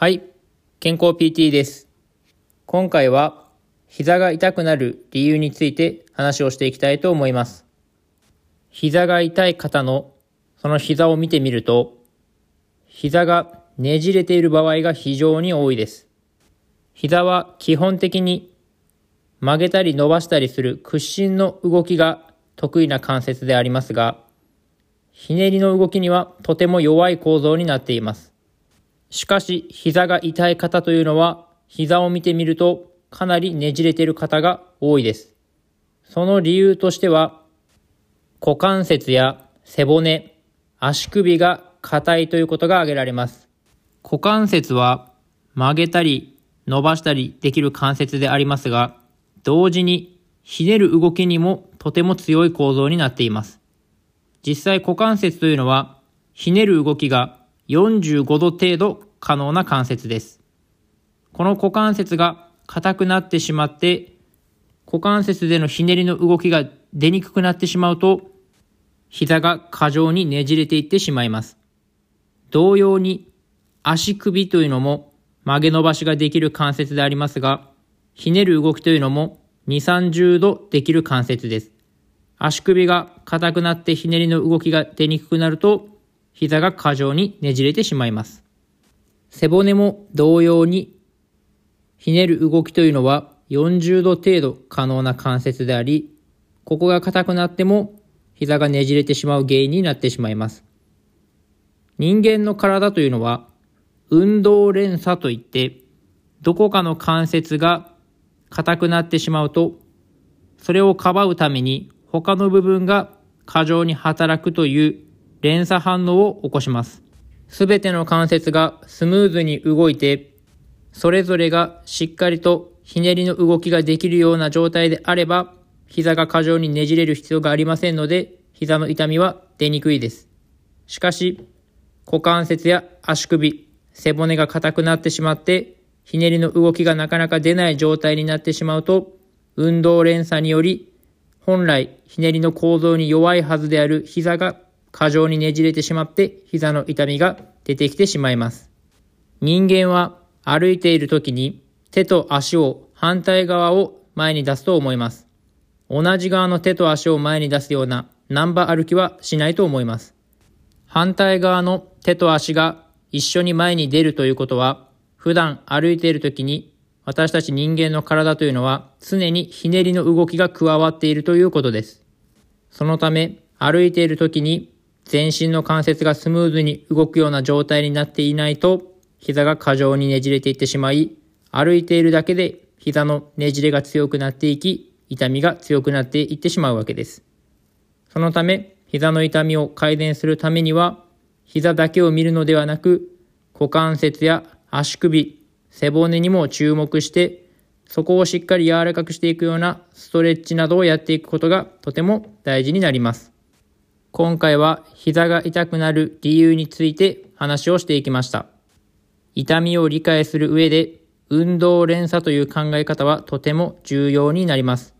はい、健康 PT です。今回は膝が痛くなる理由について話をしていきたいと思います。膝が痛い方のその膝を見てみると、膝がねじれている場合が非常に多いです。膝は基本的に曲げたり伸ばしたりする屈伸の動きが得意な関節でありますが、ひねりの動きにはとても弱い構造になっています。しかし、膝が痛い方というのは、膝を見てみるとかなりねじれている方が多いです。その理由としては、股関節や背骨、足首が硬いということが挙げられます。股関節は曲げたり伸ばしたりできる関節でありますが、同時にひねる動きにもとても強い構造になっています。実際股関節というのは、ひねる動きが45度程度可能な関節です。この股関節が硬くなってしまって、股関節でのひねりの動きが出にくくなってしまうと、膝が過剰にねじれていってしまいます。同様に、足首というのも曲げ伸ばしができる関節でありますが、ひねる動きというのも2、30度できる関節です。足首が硬くなってひねりの動きが出にくくなると、膝が過剰にねじれてしまいます。背骨も同様に、ひねる動きというのは40度程度可能な関節であり、ここが硬くなっても膝がねじれてしまう原因になってしまいます。人間の体というのは、運動連鎖といって、どこかの関節が硬くなってしまうと、それをかばうために他の部分が過剰に働くという連鎖反応を起こします。すべての関節がスムーズに動いて、それぞれがしっかりとひねりの動きができるような状態であれば、膝が過剰にねじれる必要がありませんので、膝の痛みは出にくいです。しかし、股関節や足首、背骨が硬くなってしまって、ひねりの動きがなかなか出ない状態になってしまうと、運動連鎖により、本来ひねりの構造に弱いはずである膝が過剰にねじれてしまって、膝の痛みが出てきてしまいます。人間は歩いている時に手と足を反対側を前に出すと思います。同じ側の手と足を前に出すような南波歩きはしないと思います。反対側の手と足が一緒に前に出るということは、普段歩いている時に私たち人間の体というのは常にひねりの動きが加わっているということです。そのため歩いている時に全身の関節がスムーズに動くような状態になっていないと膝が過剰にねじれていってしまい、歩いているだけで膝のねじれが強くなっていき、痛みが強くなっていってしまうわけです。そのため、膝の痛みを改善するためには、膝だけを見るのではなく、股関節や足首、背骨にも注目して、そこをしっかり柔らかくしていくようなストレッチなどをやっていくことがとても大事になります。今回は膝が痛くなる理由について話をしていきました。痛みを理解する上で、運動連鎖という考え方はとても重要になります。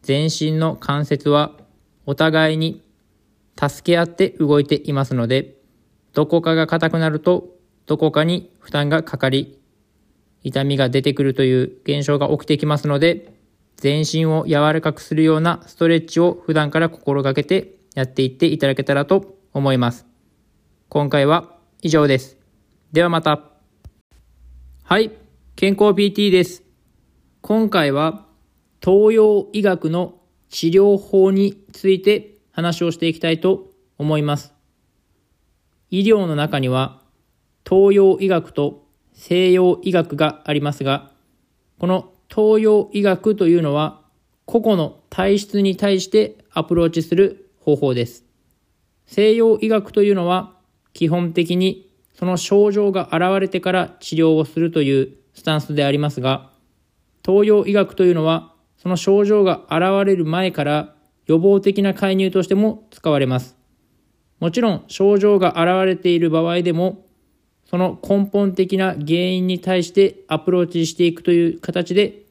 全身の関節はお互いに助け合って動いていますので、どこかが硬くなると、どこかに負担がかかり、痛みが出てくるという現象が起きてきますので、全身を柔らかくするようなストレッチを普段から心がけてやっていっていただけたらと思います。今回は以上です。ではまた。はい、健康 PT です。今回は東洋医学の治療法について話をしていきたいと思います。医療の中には東洋医学と西洋医学がありますが、この東洋医学というのは個々の体質に対してアプローチする方法です。西洋医学というのは基本的にその症状が現れてから治療をするというスタンスでありますが、東洋医学というのはその症状が現れる前から予防的な介入としても使われます。もちろん症状が現れている場合でも、その根本的な原因に対してアプローチしていくという形で、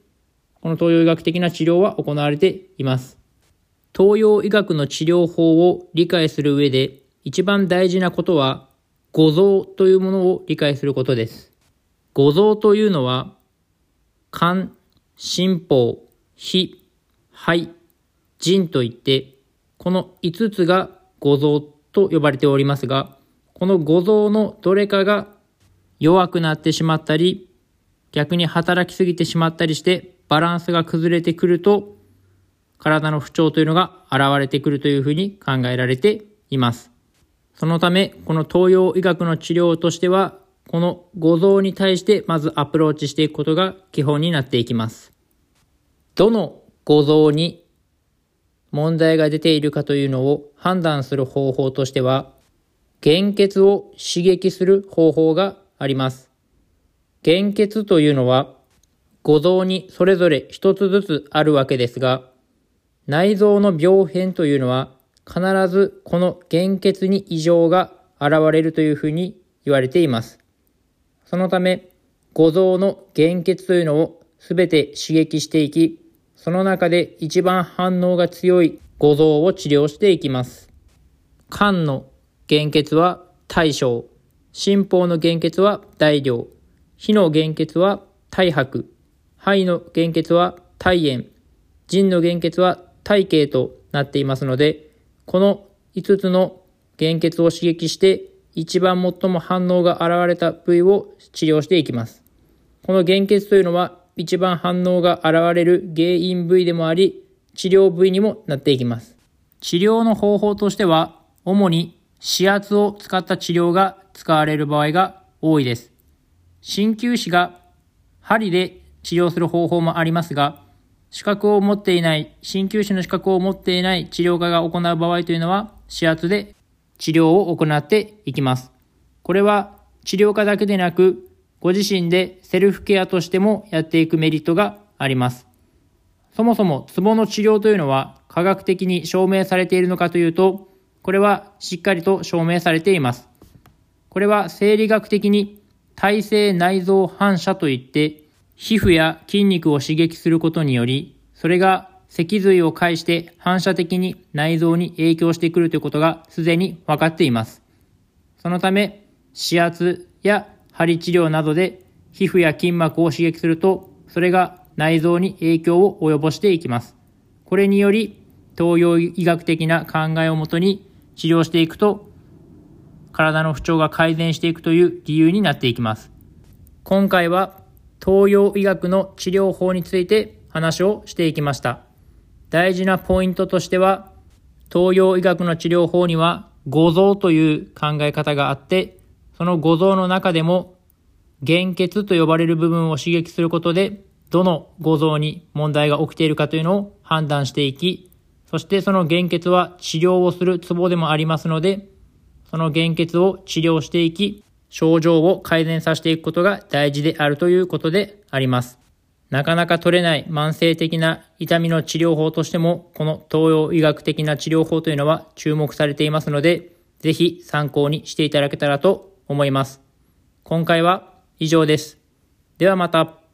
この東洋医学的な治療は行われています。東洋医学の治療法を理解する上で、一番大事なことは、五臓というものを理解することです。五臓というのは、肝、心法、脾、肺、腎といって、この5つが五臓と呼ばれておりますが、この五臓のどれかが弱くなってしまったり、逆に働きすぎてしまったりしてバランスが崩れてくると、体の不調というのが現れてくるというふうに考えられています。そのため、この東洋医学の治療としては、この五臓に対してまずアプローチしていくことが基本になっていきます。どの五臓に問題が出ているかというのを判断する方法としては、原血を刺激する方法があります。原血というのは、五臓にそれぞれ一つずつあるわけですが、内臓の病変というのは必ずこの原血に異常が現れるというふうに言われています。そのため、五臓の原血というのをすべて刺激していき、その中で一番反応が強い五臓を治療していきます。肝の原血は大小、心法の原血は大量、火の原血は大白、肺の原血は大炎、腎の原血は体系となっていますので、この5つの原血を刺激して一番最も反応が現れた部位を治療していきます。この原血というのは一番反応が現れる原因部位でもあり、治療部位にもなっていきます。治療の方法としては、主に指圧を使った治療が使われる場合が多いです。鍼灸師が針で治療する方法もありますが、資格を持っていない、鍼灸師の資格を持っていない治療家が行う場合というのは、指圧で治療を行っていきます。これは治療家だけでなく、ご自身でセルフケアとしてもやっていくメリットがあります。そもそもツボの治療というのは科学的に証明されているのかというと、これはしっかりと証明されています。これは生理学的に体性内臓反射といって、皮膚や筋肉を刺激することにより、それが脊髄を介して反射的に内臓に影響してくるということがすでに分かっています。そのため、指圧や針治療などで皮膚や筋膜を刺激すると、それが内臓に影響を及ぼしていきます。これにより、東洋医学的な考えをもとに治療していくと、体の不調が改善していくという理由になっていきます。今回は東洋医学の治療法について話をしていきました。大事なポイントとしては、東洋医学の治療法には五臓という考え方があって、その五臓の中でも原血と呼ばれる部分を刺激することで、どの五臓に問題が起きているかというのを判断していき、そしてその原血は治療をするツボでもありますので、その原血を治療していき、症状を改善させていくことが大事であるということであります。なかなか取れない慢性的な痛みの治療法としても、この東洋医学的な治療法というのは注目されていますので、ぜひ参考にしていただけたらと思います。今回は以上です。ではまた。